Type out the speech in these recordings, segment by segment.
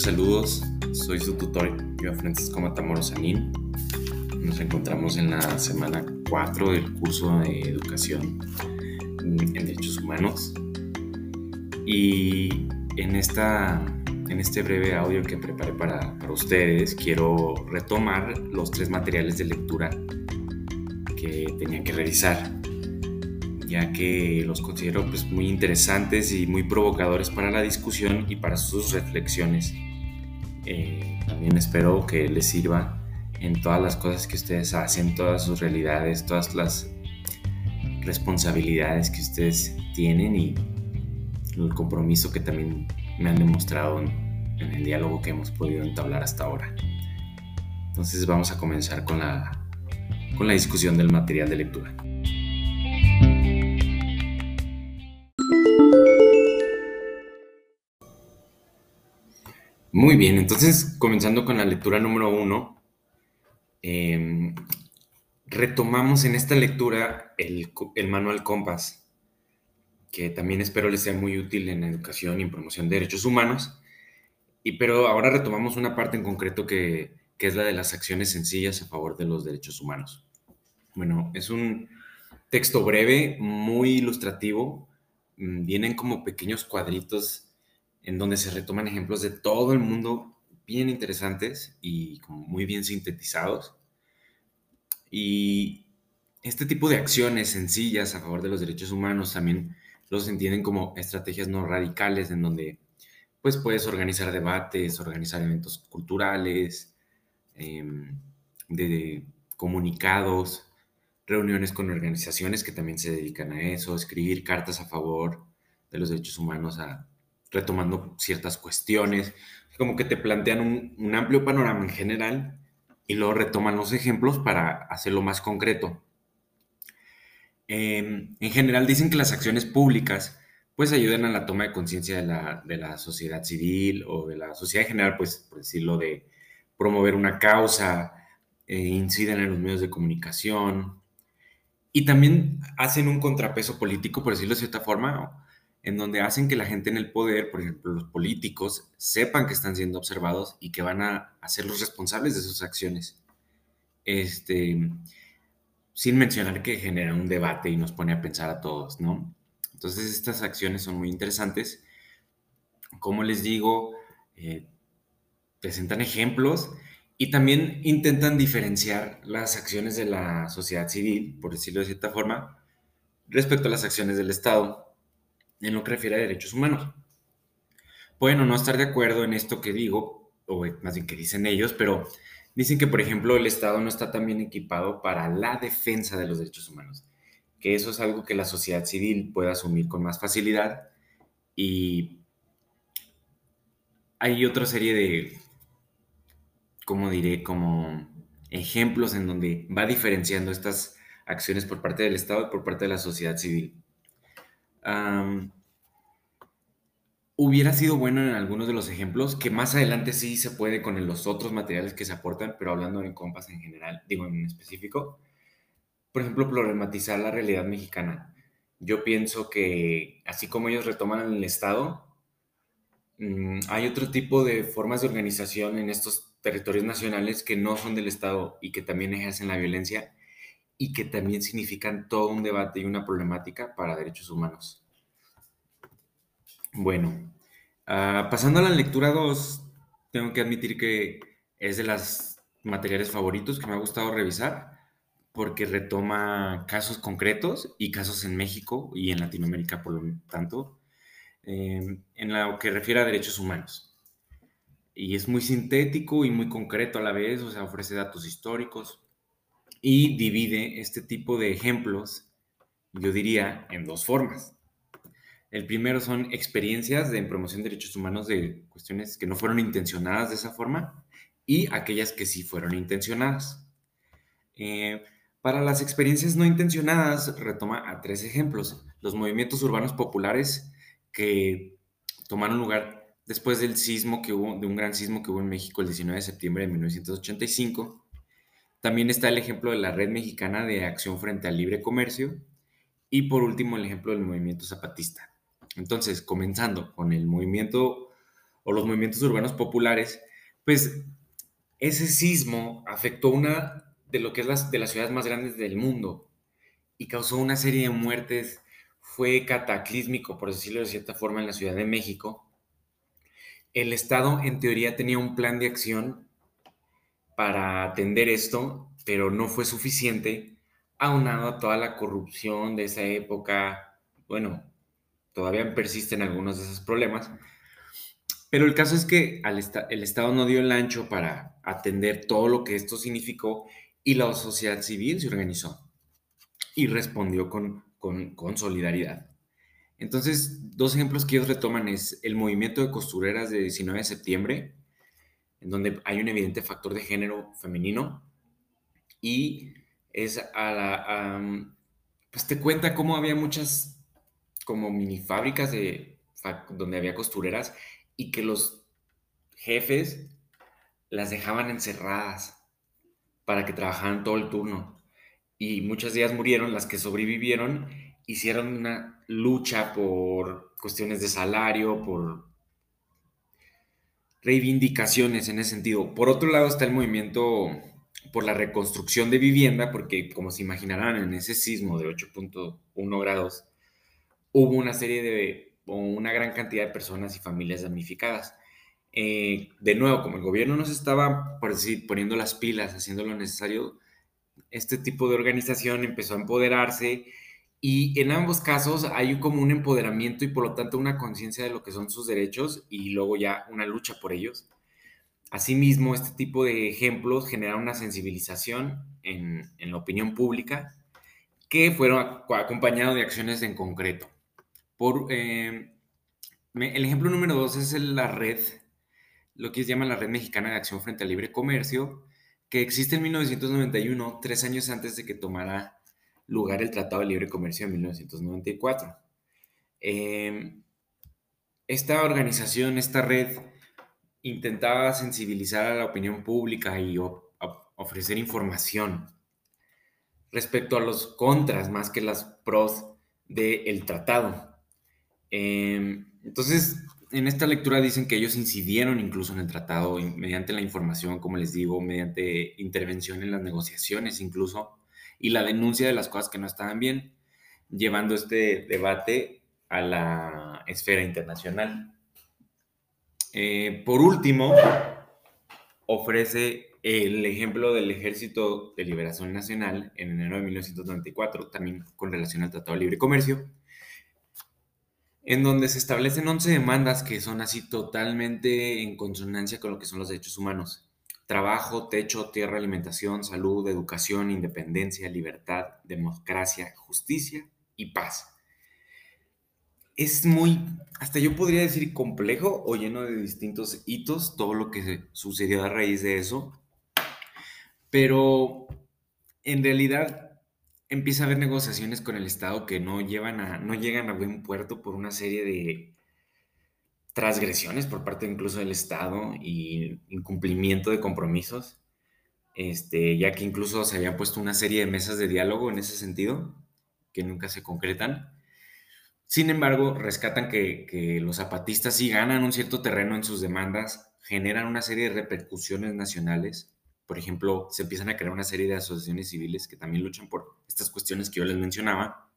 Muchos saludos. Soy su tutor, yo Francisco Matamoros Sanín. Nos encontramos en la semana 4 del curso de educación en derechos humanos. Y en, esta, en este breve audio que preparé para, para ustedes, quiero retomar los tres materiales de lectura que tenía que revisar ya que los considero pues, muy interesantes y muy provocadores para la discusión y para sus reflexiones. Eh, también espero que les sirva en todas las cosas que ustedes hacen, todas sus realidades, todas las responsabilidades que ustedes tienen y el compromiso que también me han demostrado en, en el diálogo que hemos podido entablar hasta ahora. Entonces vamos a comenzar con la, con la discusión del material de lectura. Muy bien, entonces comenzando con la lectura número uno, em, retomamos en esta lectura el, manual Compass, que también espero les sea muy útil en educación y en promoción de derechos humanos, y pero ahora retomamos una parte en concreto que, que es la de las acciones sencillas a favor de los derechos humanos. Bueno, es un texto breve, muy ilustrativo, mm, vienen como pequeños cuadritos en donde se retoman ejemplos de todo el mundo bien interesantes y muy bien sintetizados. Y este tipo de acciones sencillas a favor de los derechos humanos también los entienden como estrategias no radicales en donde pues puedes organizar debates, organizar eventos culturales, em, de comunicados, reuniones con organizaciones que también se dedican a eso, escribir cartas a favor de los derechos humanos retomando ciertas cuestiones, como que te plantean un, amplio panorama en general y luego retoman los ejemplos para hacerlo más concreto. Em, en general dicen que las acciones públicas pues ayudan a la toma de conciencia de la, sociedad civil o de la sociedad en general, pues por decirlo, de promover una causa, eh, inciden en los medios de comunicación y también hacen un contrapeso político, por decirlo de cierta forma, en donde hacen que la gente en el poder, por ejemplo los políticos, sepan que están siendo observados y que van a, ser los responsables de sus acciones. Este, sin mencionar que genera un debate y nos pone a pensar a todos, ¿no? Entonces estas acciones son muy interesantes. Como les digo, eh, presentan ejemplos y también intentan diferenciar las acciones de la sociedad civil, por decirlo de cierta forma, respecto a las acciones del Estado en lo que refiere a derechos humanos. Pueden o no estar de acuerdo en esto que digo, o más bien que dicen ellos, pero dicen que, por ejemplo, el Estado no está tan bien equipado para la defensa de los derechos humanos, que eso es algo que la sociedad civil puede asumir con más facilidad. Y hay otra serie de, como diré, como ejemplos en donde va diferenciando estas acciones por parte del Estado y por parte de la sociedad civil hubiera sido bueno en algunos de los ejemplos, que más adelante sí se puede con los otros materiales que se aportan, pero hablando en compas en general, digo en específico. Por ejemplo, problematizar la realidad mexicana. Yo pienso que así como ellos retoman el Estado, mm, hay otro tipo de formas de organización en estos territorios nacionales que no son del Estado y que también ejercen la violencia y que también significan todo un debate y una problemática para derechos humanos. Bueno, ah, pasando a la lectura 2, tengo que admitir que es de los materiales favoritos que me ha gustado revisar porque retoma casos concretos y casos en México y en Latinoamérica, por lo tanto, em, en lo que refiere a derechos humanos. Y es muy sintético y muy concreto a la vez, o sea, ofrece datos históricos, y divide este tipo de ejemplos, yo diría, en dos formas. El primero son experiencias de promoción de derechos humanos de cuestiones que no fueron intencionadas de esa forma y aquellas que sí fueron intencionadas. Eh, para las experiencias no intencionadas, retoma a tres ejemplos. Los movimientos urbanos populares que tomaron lugar después del sismo que hubo, de un gran sismo que hubo en México el 19 de septiembre de 1985 también está el ejemplo de la Red Mexicana de Acción frente al Libre Comercio y por último el ejemplo del movimiento zapatista. Entonces, comenzando con el movimiento o los movimientos urbanos populares, pues ese sismo afectó una de lo que es las, de las ciudades más grandes del mundo y causó una serie de muertes, fue cataclísmico, por decirlo de cierta forma, en la Ciudad de México. El Estado, en teoría, tenía un plan de acción para atender esto, pero no fue suficiente, aunado a toda la corrupción de esa época. Bueno, todavía persisten algunos de esos problemas, pero el caso es que el Estado no dio el ancho para atender todo lo que esto significó y la sociedad civil se organizó y respondió con, con, solidaridad. Entonces, dos ejemplos que ellos retoman es el movimiento de costureras de 19 de septiembre, en donde hay un evidente factor de género femenino, y es a la... pues te cuenta cómo había muchas como mini fábricas de, donde había costureras y que los jefes las dejaban encerradas para que trabajaran todo el turno. Y muchas días murieron, las que sobrevivieron hicieron una lucha por cuestiones de salario, por reivindicaciones en ese sentido. Por otro lado está el movimiento por la reconstrucción de vivienda, porque como se imaginarán en ese sismo de 8.1 grados, hubo una serie de una gran cantidad de personas y familias damnificadas. Eh, de nuevo, como el gobierno nos estaba, por decir, poniendo las pilas, haciendo lo necesario, este tipo de organización empezó a empoderarse y en ambos casos hay como un empoderamiento y por lo tanto una conciencia de lo que son sus derechos y luego ya una lucha por ellos. Asimismo, este tipo de ejemplos generan una sensibilización en, en la opinión pública que fueron acompañados de acciones en concreto. Eh, el ejemplo número dos es la red, lo que se llama la Red Mexicana de Acción frente al Libre Comercio, que existe en 1991, tres años antes de que tomara lugar el Tratado de Libre Comercio de 1994. Em, esta organización, esta red, intentaba sensibilizar a la opinión pública y ofrecer información respecto a los contras más que las pros del tratado. Em, entonces, en esta lectura dicen que ellos incidieron incluso en el tratado mediante la información, como les digo, mediante intervención en las negociaciones incluso, y la denuncia de las cosas que no estaban bien, llevando este debate a la esfera internacional. Eh, por último, ofrece el ejemplo del Ejército de Liberación Nacional en enero de 1994, también con relación al Tratado de Libre Comercio, en donde se establecen 11 demandas que son así totalmente en consonancia con lo que son los derechos humanos. Trabajo, techo, tierra, alimentación, salud, educación, independencia, libertad, democracia, justicia y paz. Es muy, hasta yo podría decir complejo o lleno de distintos hitos, todo lo que sucedió a raíz de eso. Pero en realidad empieza a haber negociaciones con el Estado que no, llevan a, no llegan a buen puerto por una serie de transgresiones por parte incluso del Estado y incumplimiento de compromisos, este, ya que incluso se habían puesto una serie de mesas de diálogo en ese sentido, que nunca se concretan. Sin embargo, rescatan que, que los zapatistas sí ganan un cierto terreno en sus demandas, generan una serie de repercusiones nacionales por ejemplo, se empiezan a crear una serie de asociaciones civiles que también luchan por estas cuestiones que yo les mencionaba.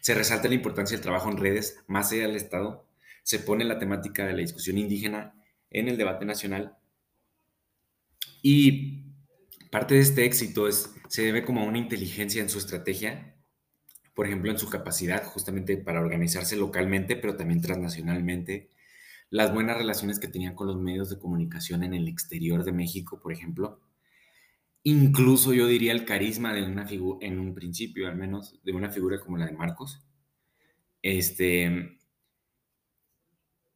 Se resalta la importancia del trabajo en redes más allá del Estado. Se pone la temática de la discusión indígena en el debate nacional. Y parte de este éxito es, se debe como a una inteligencia en su estrategia, por ejemplo, en su capacidad justamente para organizarse localmente, pero también transnacionalmente, las buenas relaciones que tenían con los medios de comunicación en el exterior de México, por ejemplo. Incluso yo diría el carisma de una figura, en un principio al menos, de una figura como la de Marcos. Este,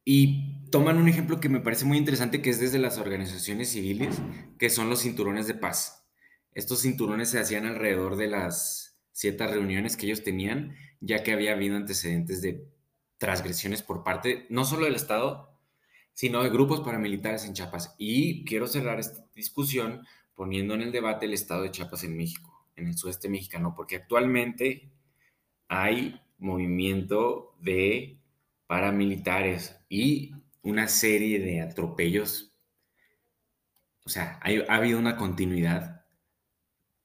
y toman un ejemplo que me parece muy interesante, que es desde las organizaciones civiles, que son los cinturones de paz. Estos cinturones se hacían alrededor de las ciertas reuniones que ellos tenían, ya que había habido antecedentes de transgresiones por parte no solo del Estado, sino de grupos paramilitares en Chiapas. Y quiero cerrar esta discusión poniendo en el debate el Estado de Chiapas en México, en el sudeste mexicano, porque actualmente hay movimiento de paramilitares y una serie de atropellos. O sea, ha habido una continuidad,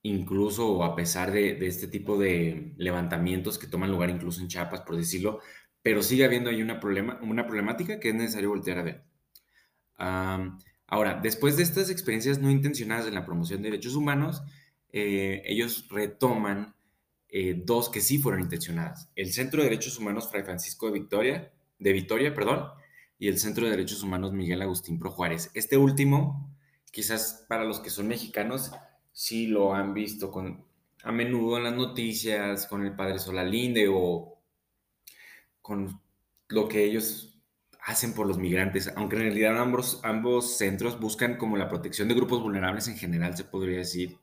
incluso a pesar de, este tipo de levantamientos que toman lugar incluso en Chiapas, por decirlo, pero sigue habiendo ahí una, problema, una problemática que es necesario voltear a ver. ahora, después de estas experiencias no intencionadas en la promoción de derechos humanos, eh, ellos retoman eh, dos que sí fueron intencionadas. El Centro de Derechos Humanos Fray Francisco de Victoria, de Vitoria, perdón, y el Centro de Derechos Humanos Miguel Agustín Pro Juárez. Este último, quizás para los que son mexicanos, sí lo han visto con, a menudo en las noticias, con el padre Solalinde o con lo que ellos hacen por los migrantes, aunque en realidad ambos, ambos centros buscan como la protección de grupos vulnerables en general, se podría decir.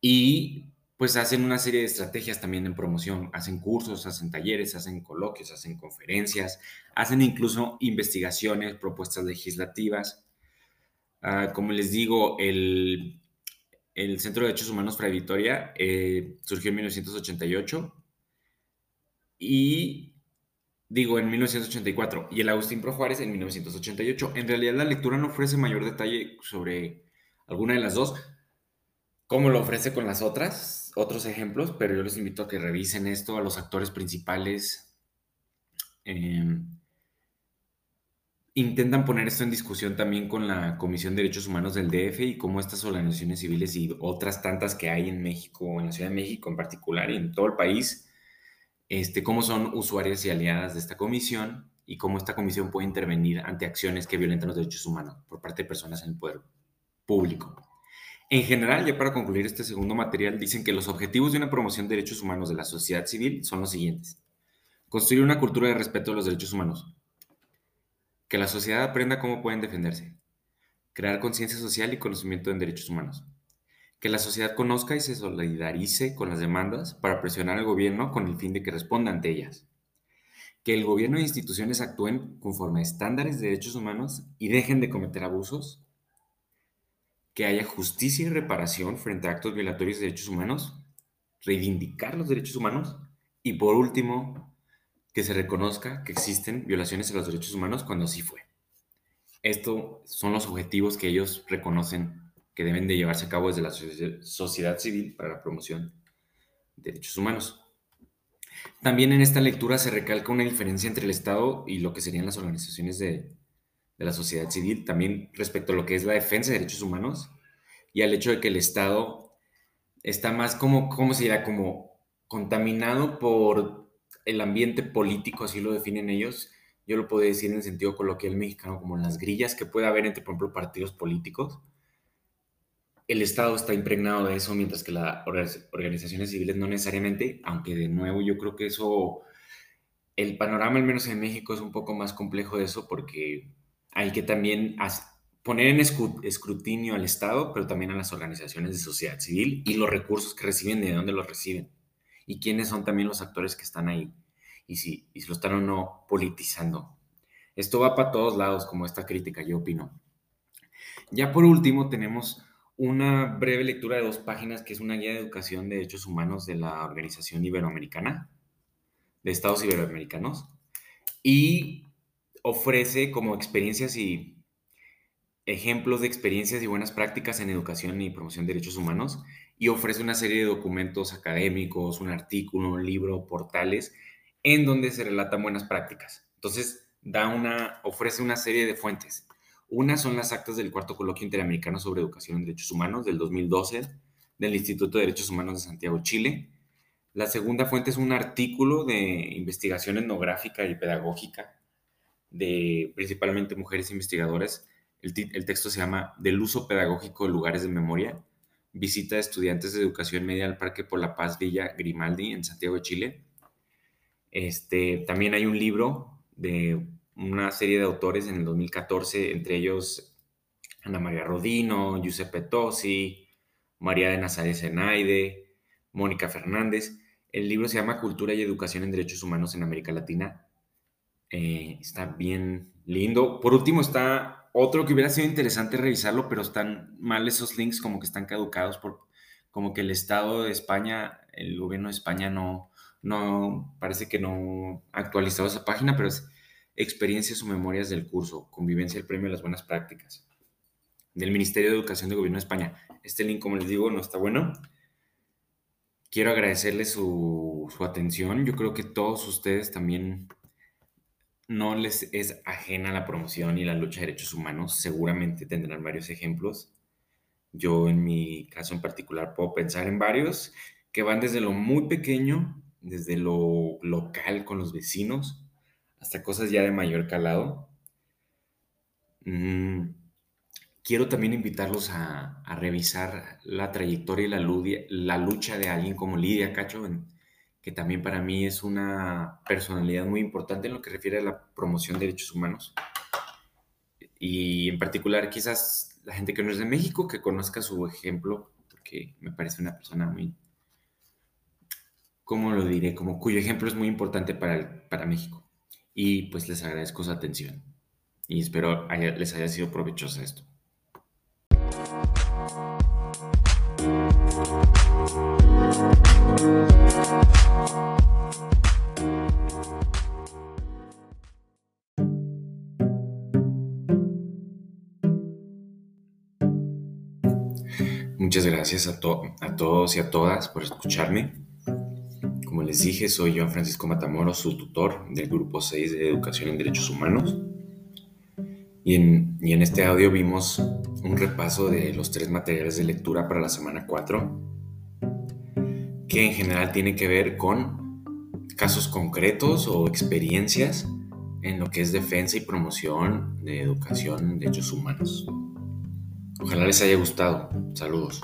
Y pues hacen una serie de estrategias también en promoción, hacen cursos, hacen talleres, hacen coloquios, hacen conferencias, hacen incluso investigaciones, propuestas legislativas. Ah, como les digo, el, Centro de Derechos Humanos Fray Victoria eh, surgió en 1988 y digo en 1984 y el Agustín Pro Juárez en 1988. En realidad la lectura no ofrece mayor detalle sobre alguna de las dos, como lo ofrece con las otras, otros ejemplos, pero yo les invito a que revisen esto, a los actores principales. Em, intentan poner esto en discusión también con la Comisión de Derechos Humanos del DF y cómo estas organizaciones civiles y otras tantas que hay en México, en la Ciudad de México en particular y en todo el país, este, cómo son usuarias y aliadas de esta comisión y cómo esta comisión puede intervenir ante acciones que violentan los derechos humanos por parte de personas en el poder público. En general, ya para concluir este segundo material, dicen que los objetivos de una promoción de derechos humanos de la sociedad civil son los siguientes. Construir una cultura de respeto a los derechos humanos. Que la sociedad aprenda cómo pueden defenderse. Crear conciencia social y conocimiento en derechos humanos. Que la sociedad conozca y se solidarice con las demandas para presionar al gobierno con el fin de que responda ante ellas. Que el gobierno e instituciones actúen conforme a estándares de derechos humanos y dejen de cometer abusos que haya justicia y reparación frente a actos violatorios de derechos humanos, reivindicar los derechos humanos y por último, que se reconozca que existen violaciones a los derechos humanos cuando así fue. Estos son los objetivos que ellos reconocen que deben de llevarse a cabo desde la sociedad civil para la promoción de derechos humanos. También en esta lectura se recalca una diferencia entre el Estado y lo que serían las organizaciones de, la sociedad civil, también respecto a lo que es la defensa de derechos humanos y al hecho de que el Estado está más como, ¿cómo se dirá? Como contaminado por el ambiente político, así lo definen ellos. Yo lo puedo decir en el sentido coloquial mexicano, como las grillas que puede haber entre, por ejemplo, partidos políticos. El Estado está impregnado de eso, mientras que las organizaciones civiles no necesariamente, aunque de nuevo yo creo que eso, el panorama, al menos en México, es un poco más complejo de eso, porque hay que también poner en escrutinio al Estado, pero también a las organizaciones de sociedad civil y los recursos que reciben, de dónde los reciben y quiénes son también los actores que están ahí y si, y si lo están o no politizando. Esto va para todos lados, como esta crítica, yo opino. Ya por último, tenemos una breve lectura de dos páginas que es una guía de educación de derechos humanos de la Organización Iberoamericana, de Estados Iberoamericanos. Y ofrece como experiencias y ejemplos de experiencias y buenas prácticas en educación y promoción de derechos humanos y ofrece una serie de documentos académicos, un artículo, un libro, portales en donde se relatan buenas prácticas. Entonces, da una, ofrece una serie de fuentes. Una son las actas del Cuarto Coloquio Interamericano sobre Educación en Derechos Humanos del 2012 del Instituto de Derechos Humanos de Santiago, Chile. La segunda fuente es un artículo de investigación etnográfica y pedagógica de principalmente mujeres investigadoras. El, texto se llama Del uso pedagógico de lugares de memoria, visita de estudiantes de educación media al Parque por la Paz Villa Grimaldi en Santiago Chile. Este, también hay un libro de una serie de autores en el 2014, entre ellos Ana María Rodino, Giuseppe Tosi, María de Nazaret Zenaide, Mónica Fernández. El libro se llama Cultura y Educación en Derechos Humanos en América Latina, eh, está bien lindo. Por último está otro que hubiera sido interesante revisarlo, pero están mal esos links como que están caducados por como que el Estado de España, el gobierno de España no, no parece que no ha actualizado esa página, pero es, experiencias o memorias del curso, convivencia el premio de las buenas prácticas, del Ministerio de Educación de Gobierno de España. Este link, como les digo, no está bueno. Quiero agradecerles su, su atención. Yo creo que todos ustedes también no les es ajena la promoción y la lucha de derechos humanos. Seguramente tendrán varios ejemplos. Yo en mi caso en particular puedo pensar en varios que van desde lo muy pequeño, desde lo local con los vecinos, hasta cosas ya de mayor calado. Mm, quiero también invitarlos a, revisar la trayectoria y la, lucha de alguien como Lidia Cacho, que también para mí es una personalidad muy importante en lo que refiere a la promoción de derechos humanos. Y en particular quizás la gente que no es de México, que conozca su ejemplo, porque me parece una persona muy, ¿cómo lo diré? Como cuyo ejemplo es muy importante para, para México. Y pues les agradezco su atención. Y espero les haya sido provechoso esto. Muchas gracias a, a todos y a todas por escucharme. Como les dije, soy Joan Francisco Matamoros, su tutor del Grupo 6 de Educación en Derechos Humanos. Y en, y en este audio vimos un repaso de los tres materiales de lectura para la semana 4, que en general tiene que ver con casos concretos o experiencias en lo que es defensa y promoción de educación en derechos humanos. Ojalá les haya gustado. Saludos.